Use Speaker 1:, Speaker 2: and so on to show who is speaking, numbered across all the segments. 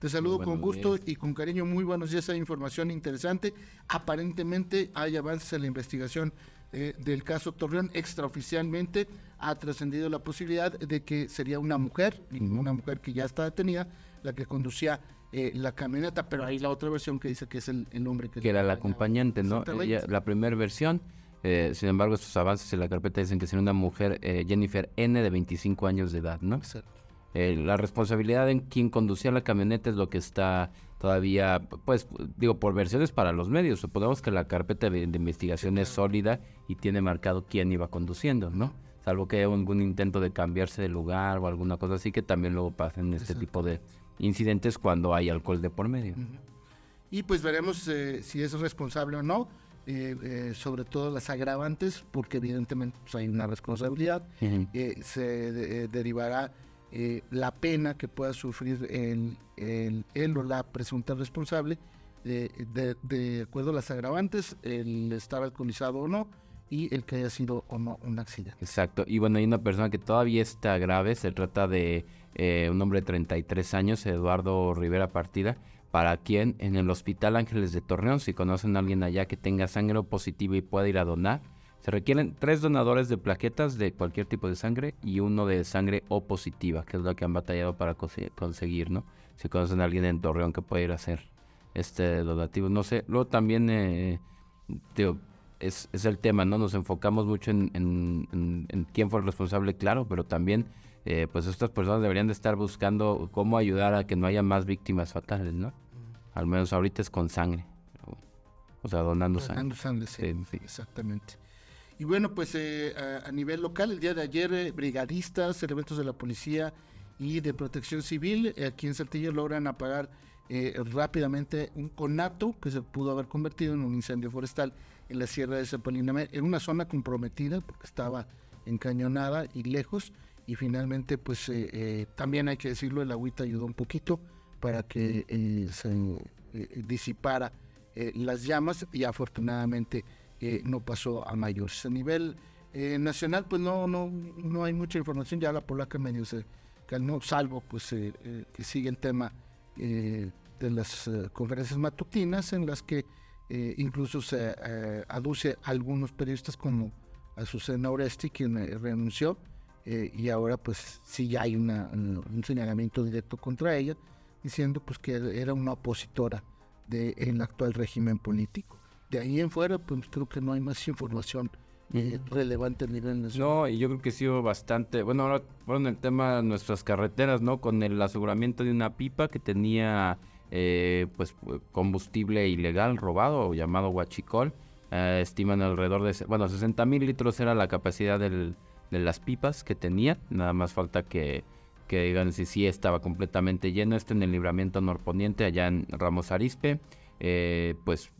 Speaker 1: Te saludo con gusto y con cariño. Muy buenos días. Hay información interesante. Aparentemente hay avances en la investigación eh, del caso Torreón. Extraoficialmente ha trascendido la posibilidad de que sería una mujer, una mujer que ya está detenida, la que conducía eh, la camioneta, pero hay la otra versión que dice que es el, hombre que...
Speaker 2: Que era la acompañante, ¿no? la primera versión, eh, sin embargo, estos avances en la carpeta dicen que sería una mujer, Jennifer N, de 25 años de edad, ¿no? Exacto. Eh, la responsabilidad en quien conducía la camioneta es lo que está todavía, pues digo, por versiones para los medios. Suponemos que la carpeta de, investigación es sólida y tiene marcado quién iba conduciendo, ¿no? Salvo que haya algún intento de cambiarse de lugar o alguna cosa así que también luego pasen este tipo de incidentes cuando hay alcohol de por medio.
Speaker 1: Y pues veremos eh, si es responsable o no. Eh, sobre todo las agravantes, porque evidentemente pues, hay una responsabilidad, se derivará eh, la pena que pueda sufrir el, él o la presunta responsable, de, acuerdo a las agravantes, el estar alcoholizado o no, y el que haya sido o no un accidente.
Speaker 2: Exacto. Y bueno, hay una persona que todavía está grave. Se trata de eh, un hombre de 33 años, Eduardo Rivera Partida, para quien en el Hospital Ángeles de Torreón, si conocen a alguien allá que tenga sangre positiva y pueda ir a donar, se requieren tres donadores de plaquetas de cualquier tipo de sangre y uno de sangre O positiva, que es lo que han batallado para conseguir, ¿no? Si conocen a alguien en Torreón que puede ir a hacer este donativo, no sé. Luego también, eh, es, el tema, ¿no? Nos enfocamos mucho en, quién fue el responsable, claro, pero también, eh, pues estas personas deberían de estar buscando cómo ayudar a que no haya más víctimas fatales, ¿no? Al menos ahorita es con sangre. O sea, donando,
Speaker 1: donando sangre. sí, exactamente. Y bueno, pues eh, a, nivel local, el día de ayer, eh, brigadistas, elementos de la policía y de protección civil eh, aquí en Saltillo logran apagar rápidamente un conato que se pudo haber convertido en un incendio forestal en la sierra de Zapalinamé, en una zona comprometida porque estaba encañonada y lejos. Y finalmente, pues también hay que decirlo, el agüita ayudó un poquito para que se disipara las llamas. Y afortunadamente no pasó a mayores. A nivel eh, nacional, pues no, no, no hay mucha información, ya la polaca medio se calmó, salvo pues eh, eh, que sigue el tema de las conferencias matutinas en las que incluso se aduce a algunos periodistas como a Susana Oresti, quien renunció, y ahora pues sí ya hay un señalamiento directo contra ella, diciendo pues que era una opositora del actual régimen político de ahí en fuera, pues creo que no hay más información eh, relevante a nivel nacional.
Speaker 2: No, y yo creo que ha sido bastante. Bueno, ahora fueron el tema de nuestras carreteras, ¿no? Con el aseguramiento de una pipa que tenía eh, pues combustible ilegal robado, llamado huachicol. Eh, estiman alrededor de, bueno, 60 mil litros era la capacidad del, de las pipas que tenía. Nada más falta que, que digan si sí estaba completamente lleno. Esto en el libramiento norponiente, allá en Ramos Arispe. pues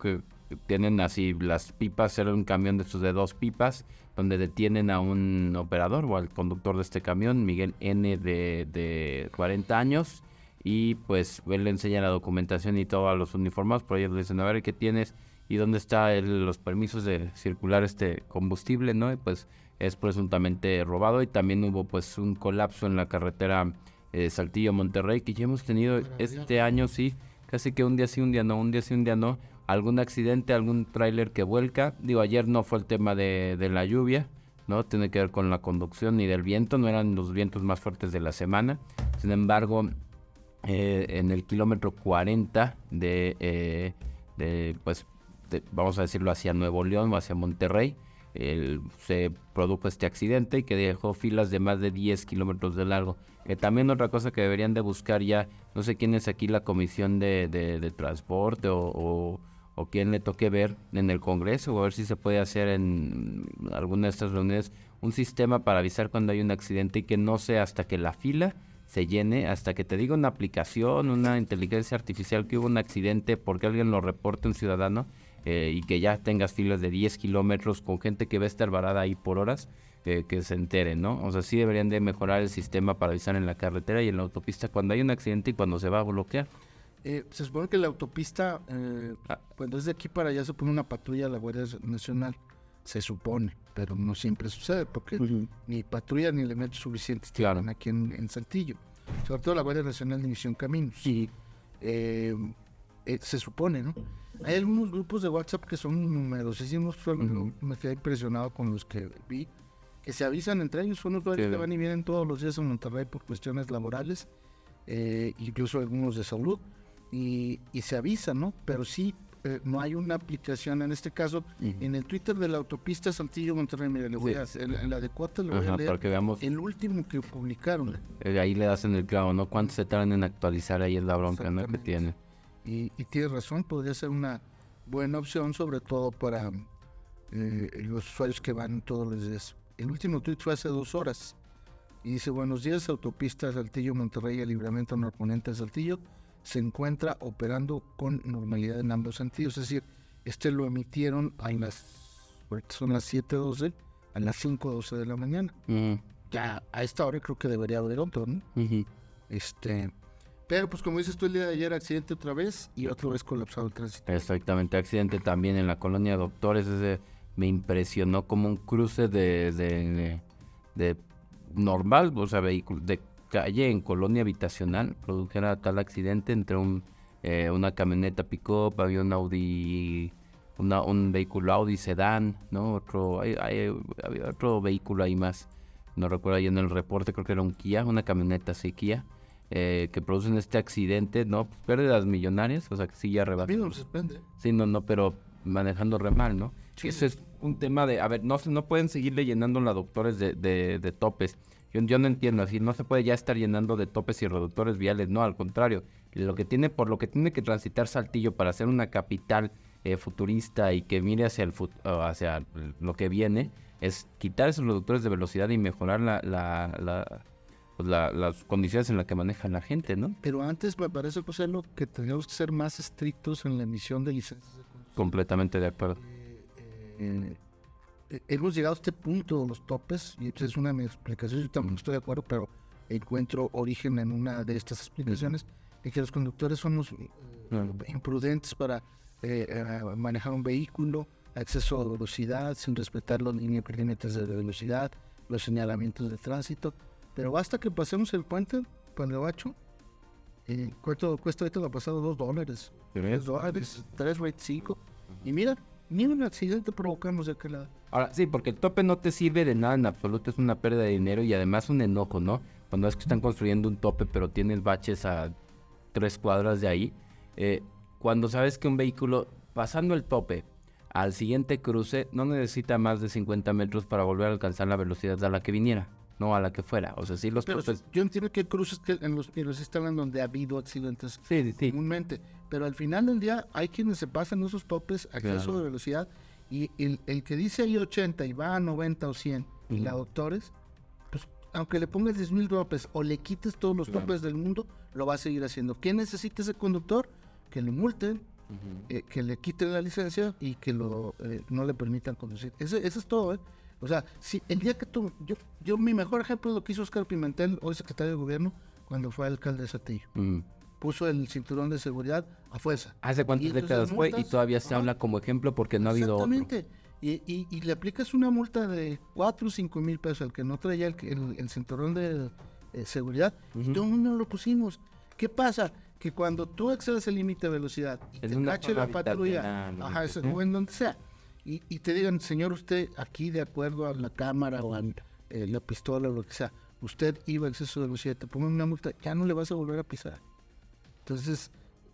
Speaker 2: que tienen así las pipas, era un camión de estos de dos pipas, donde detienen a un operador o al conductor de este camión, Miguel N de, de 40 años, y pues él le enseña la documentación y todo a los uniformados, por ellos le dicen, a ver, ¿qué tienes? ¿Y dónde están los permisos de circular este combustible? ¿no? Y pues es presuntamente robado y también hubo pues un colapso en la carretera eh, Saltillo-Monterrey que ya hemos tenido este año, sí, casi que un día sí, un día no, un día sí, un día no, algún accidente, algún tráiler que vuelca. Digo, ayer no fue el tema de, la lluvia, ¿no? Tiene que ver con la conducción y del viento, no eran los vientos más fuertes de la semana. Sin embargo, eh, en el kilómetro 40 de, eh, pues, vamos a decirlo, hacia Nuevo León o hacia Monterrey, se produjo este accidente y que dejó filas de más de 10 kilómetros de largo. también otra cosa que deberían de buscar ya, no sé quién es aquí la comisión de, transporte o o quien le toque ver en el Congreso o a ver si se puede hacer en alguna de estas reuniones un sistema para avisar cuando hay un accidente y que no sea hasta que la fila se llene, hasta que te diga una aplicación, una inteligencia artificial que hubo un accidente porque alguien lo reporte un ciudadano eh, y que ya tengas filas de 10 kilómetros con gente que va a estar varada ahí por horas, que se entere, ¿no? O sea, sí deberían de mejorar el sistema para avisar en la carretera y en la autopista cuando hay un accidente y cuando se va a bloquear.
Speaker 1: Eh, se supone que la autopista, eh, ah. cuando es de aquí para allá, se pone una patrulla de la Guardia Nacional. Se supone, pero no siempre sucede porque ni patrulla ni elementos suficientes claro. aquí en, Saltillo. sobre todo la Guardia Nacional de Misión Caminos.
Speaker 2: Sí.
Speaker 1: Eh, eh, se supone, ¿no? Hay algunos grupos de WhatsApp que son numerosísimos, me quedé impresionado con los que vi, que se avisan entre ellos, son usuarios
Speaker 2: Sí,
Speaker 1: que van y vienen todos los días en Monterrey por cuestiones laborales, eh, incluso algunos de salud, y, y se avisan, ¿no? Pero sí, eh, no hay una aplicación en este caso.
Speaker 2: Ujú.
Speaker 1: En el Twitter de la autopista Saltillo Monterrey, mire, le voy
Speaker 2: Sí.
Speaker 1: a hacer- en la de Cuota le voy
Speaker 2: Ajá,
Speaker 1: a leer
Speaker 2: para que veamos.
Speaker 1: el último que publicaron.
Speaker 2: eh, ahí le das en el clavo, ¿no? ¿Cuánto se tardan en actualizar ahí es la bronca, ¿no? Que tiene.
Speaker 1: Y, y tienes razón, podría ser una buena opción, sobre todo para eh, los usuarios que van todos los días. El último tweet fue hace dos horas. Y dice, buenos días, autopista Saltillo, Monterrey, el libramiento norponente de Saltillo, se encuentra operando con normalidad en ambos sentidos. Es decir, este lo emitieron a las, son las 7.12, a las 5.12 de la mañana. Ya a esta hora creo que debería haber otro, ¿no? Este, pero pues como dices tú el día de ayer, accidente otra vez y otra vez colapsado el tránsito.
Speaker 2: Exactamente, accidente también en la colonia Doctores. Ese me impresionó como un cruce de, de, de normal, o sea, vehículo, de calle en colonia habitacional, produjera tal accidente entre un, eh, una camioneta pick-up, había un Audi, una, un vehículo Audi sedán, ¿no? Otro, hay- hay- había otro vehículo ahí más, no recuerdo ahí en el reporte, creo que era un Kia, una camioneta así Kia. eh, que producen este accidente, ¿no? Pues, pérdidas millonarias, o sea que sí ya
Speaker 1: A
Speaker 2: rebasa.
Speaker 1: no me sorprende.
Speaker 2: Sí, no, no, pero manejando re mal, ¿no?
Speaker 1: Sí.
Speaker 2: Ese es un tema de, a ver, no, no pueden seguirle llenando la doctores de, de, de topes. Yo, yo no entiendo, así no se puede ya estar llenando de topes y reductores viales, no, al contrario. Lo que tiene, por lo que tiene que transitar Saltillo para ser una capital eh, futurista y que mire hacia el fut- hacia lo que viene, es quitar esos reductores de velocidad y mejorar la, la, la- pues, la- las condiciones en las que maneja la gente, ¿no?
Speaker 1: Pero antes me parece, José, lo que tenemos que ser más estrictos en la emisión de licencias de conducción.
Speaker 2: Completamente de acuerdo.
Speaker 1: Eh, eh, hemos llegado a este punto de los topes y es una de mis explicaciones. Yo también estoy de acuerdo, pero encuentro origen en una de estas explicaciones en que los conductores somos eh, imprudentes para eh, eh, manejar un vehículo, acceso a velocidad sin respetar los límites de velocidad, los señalamientos de tránsito. Pero basta que pasemos el puente, Pan de Bacho, y ¿cuánto cuesta ahorita lo pasado? Dos dólares. Tres dólares, tres, cinco. Y mira, ni un accidente provocamos de aquel lado.
Speaker 2: Ahora, sí, porque el tope no te sirve de nada en absoluto, es una pérdida de dinero y además un enojo, ¿no? Cuando es que están construyendo un tope, pero tienes baches a tres cuadras de ahí. eh, cuando sabes que un vehículo, pasando el tope al siguiente cruce, no necesita más de 50 metros para volver a alcanzar la velocidad a la que viniera, no a la que fuera. O sea, sí, los
Speaker 1: Pero yo entiendo que hay cruces que en los que los instalan donde ha habido accidentes
Speaker 2: Sí, sí,
Speaker 1: comúnmente. Pero al final del día hay quienes se pasan esos topes, acceso
Speaker 2: Claro.
Speaker 1: de velocidad, y el, el que dice ahí 80 y va a 90 o 100, y
Speaker 2: Ujú.
Speaker 1: la doctores, pues aunque le pongas 10 mil topes o le quites todos los
Speaker 2: Claro.
Speaker 1: topes del mundo, lo va a seguir haciendo. ¿Quién necesita ese conductor? Que le multen,
Speaker 2: Ujú.
Speaker 1: eh, que le quiten la licencia y que lo eh, no le permitan conducir. Ese, eso es todo, ¿eh? O sea, si el día que tú, yo, yo mi mejor ejemplo es lo que hizo Oscar Pimentel, hoy secretario de gobierno, cuando fue alcalde de Satillo.
Speaker 2: Mm.
Speaker 1: Puso el cinturón de seguridad a fuerza.
Speaker 2: ¿Hace cuántas décadas fue? Y todavía se habla como ejemplo porque no ha habido otro.
Speaker 1: Exactamente. Y, y, y le aplicas una multa de 4 o 5 mil pesos al que no traía el, el- el cinturón de eh, seguridad. Y todo el mundo lo pusimos. ¿Qué pasa? Que cuando tú excedes el límite de velocidad y
Speaker 2: En
Speaker 1: te cache la patrulla, ajá,
Speaker 2: Ujú.
Speaker 1: o en donde sea, y, y te digan, señor, usted aquí de acuerdo a la cámara o a eh, la pistola o lo que sea, usted iba a exceso de velocidad, te pongan una multa, ya no le vas a volver a pisar. Entonces,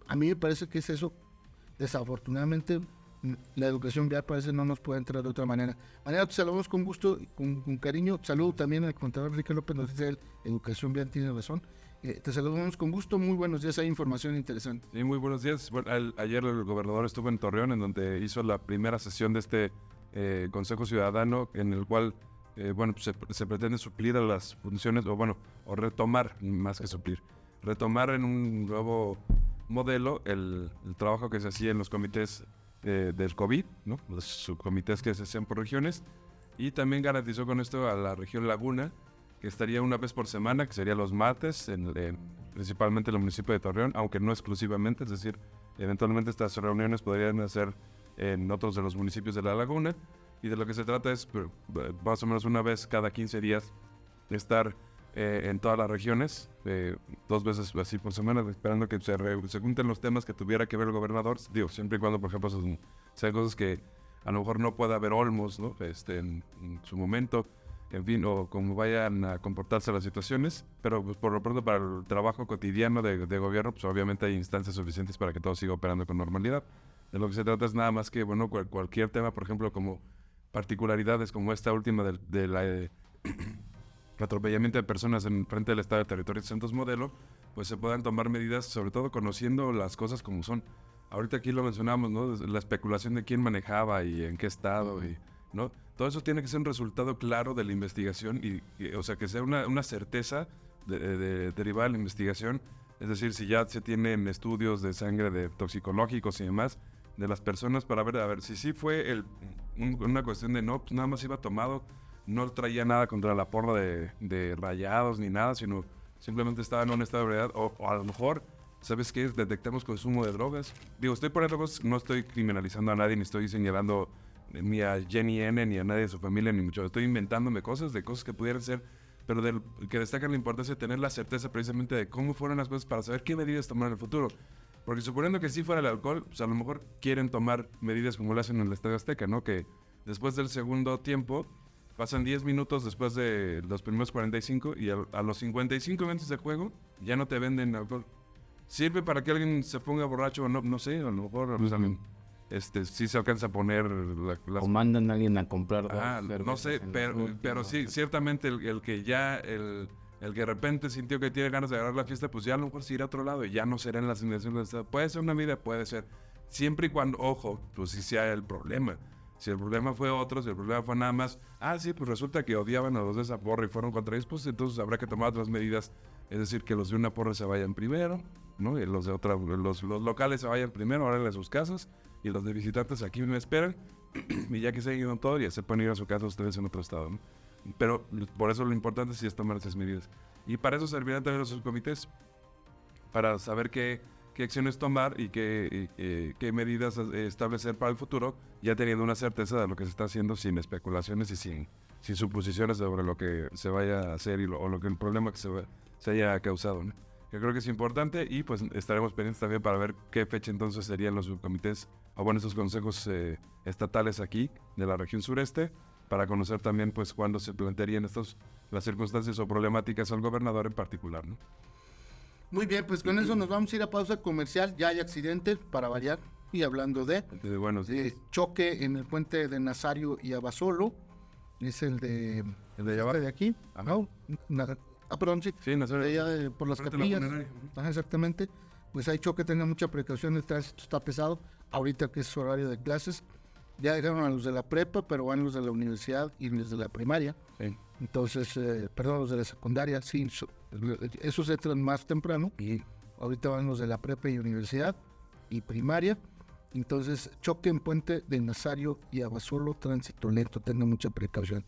Speaker 1: a mí me parece que es eso. Desafortunadamente, mm, la educación vial parece no nos puede entrar de otra manera. Mañana te saludamos con gusto, con, con cariño. Saludo también al contador Enrique López, nos dice él, educación vial tiene razón. Eh, te saludamos con gusto, muy buenos días, hay información interesante.
Speaker 3: Sí, muy buenos días. Ayer el gobernador estuvo en Torreón, en donde hizo la primera sesión de este eh, Consejo Ciudadano, en el cual, eh, bueno, pues se, pretende suplir las funciones, o bueno, o retomar, más que suplir, retomar en un nuevo modelo el, trabajo que se hacía en los comités del COVID, ¿no? Los subcomités que se hacían por regiones, y también garantizó con esto a la región Laguna, que estaría una vez por semana, que sería los martes, en, en- principalmente en el municipio de Torreón, aunque no exclusivamente, es decir, eventualmente estas reuniones podrían hacer en otros de los municipios de la laguna, y de lo que se trata es, pues, más o menos una vez cada 15 días, estar eh, en todas las regiones, eh, dos veces así por semana, esperando que se, re- se junten los temas que tuviera que ver el gobernador. Digo, siempre y cuando, por ejemplo, sean cosas que a lo mejor no pueda haber olmos, ¿no? Este, en, en su momento, en fin, o como vayan a comportarse las situaciones, pero pues, por lo pronto para el trabajo cotidiano de, de gobierno, pues obviamente hay instancias suficientes para que todo siga operando con normalidad. De lo que se trata es nada más que, bueno, cual- cualquier tema, por ejemplo, como particularidades como esta última del- de, eh, atropellamiento de personas en frente del Estado de Territorios Santos Modelo, pues se puedan tomar medidas, sobre todo conociendo las cosas como son. Ahorita aquí lo mencionamos, ¿no? La especulación de quién manejaba y en qué estado, y, ¿no? Todo eso tiene que ser un resultado claro de la investigación y, o sea, que sea una, una certeza de, de- de- derivada de la investigación. Es decir, si ya se tienen estudios de sangre de toxicológicos y demás de las personas para ver, a ver, si sí fue el, un- una cuestión de no, pues nada más iba tomado, no traía nada contra la porra de, de rayados ni nada, sino simplemente estaba en un estado de ebriedad. O, o a lo mejor, ¿sabes qué? Detectamos consumo de drogas. Digo, estoy poniendo cosas, no estoy criminalizando a nadie, ni estoy señalando ni a Jenny N, ni a nadie de su familia, ni mucho. Estoy inventándome cosas de cosas que pudieran ser, pero que destacan la importancia de tener la certeza precisamente de cómo fueron las cosas para saber qué medidas tomar en el futuro. Porque suponiendo que sí fuera el alcohol, pues a lo mejor quieren tomar medidas como lo hacen en el Estadio Azteca, ¿no? Que después del segundo tiempo, pasan 10 minutos después de los primeros 45 y a, a los 55 minutos de juego ya no te venden alcohol. ¿Sirve para que alguien se ponga borracho o no? No sé, a lo mejor pues, este, sí se alcanza a poner la- las
Speaker 2: O mandan a alguien a comprar.
Speaker 3: Ah, no sé, pero, pero sí, ciertamente el, el que ya, el, el que de repente sintió que tiene ganas de agarrar la fiesta, pues ya a lo mejor se irá a otro lado y ya no será en la asignación del Estado. Puede ser una vida, puede ser. Siempre y cuando, ojo, pues sí sea el problema. Si el problema fue otro, si el problema fue nada más, ah, sí, pues resulta que odiaban a los de esa porra y fueron contra ellos, pues entonces habrá que tomar otras medidas. Es decir, que los de una porra se vayan primero, ¿no? Y los de otra, los, los locales se vayan primero, ahora a sus casas, y los de visitantes aquí me esperan, y ya que se han ido todo, ya se pueden ir a su casa ustedes en otro estado, ¿no? Pero por eso lo importante sí es tomar esas medidas. Y para eso servirán también los subcomités, para saber qué, qué acciones tomar y qué, eh, qué medidas eh, establecer para el futuro, ya teniendo una certeza de lo que se está haciendo sin especulaciones y sin, sin suposiciones sobre lo que se vaya a hacer y lo, o lo que el problema que se, se haya causado. ¿no? Yo creo que es importante y pues estaremos pendientes también para ver qué fecha entonces serían los subcomités o bueno, esos consejos eh, estatales aquí de la región sureste para conocer también pues cuándo se plantearían estos las circunstancias o problemáticas al gobernador en particular, ¿no?
Speaker 1: Muy bien, pues con eso nos vamos a ir a pausa comercial. Ya hay accidente para variar. Y hablando de,
Speaker 3: Entonces, bueno,
Speaker 1: de choque en el puente de Nazario y Abasolo, es el de,
Speaker 3: el de
Speaker 1: este de aquí.
Speaker 3: Ajá.
Speaker 1: ¿no? Na- ah, perdón, sí.
Speaker 3: Sí, Nazario.
Speaker 1: de allá de- por las
Speaker 3: la
Speaker 1: capillas. Ajá, exactamente. Pues hay choque, tengan mucha precaución, el tránsito está pesado. Ahorita que es horario de clases, ya dejaron a los de la prepa, pero van los de la universidad y los de la primaria.
Speaker 3: Sí.
Speaker 1: Entonces, eh, perdón, los de la secundaria, sí, so- esos entran más temprano. Y ahorita van los de la prepa y universidad y primaria. Entonces, choque en puente de Nazario y Abasolo, tránsito lento, tengan mucha precaución.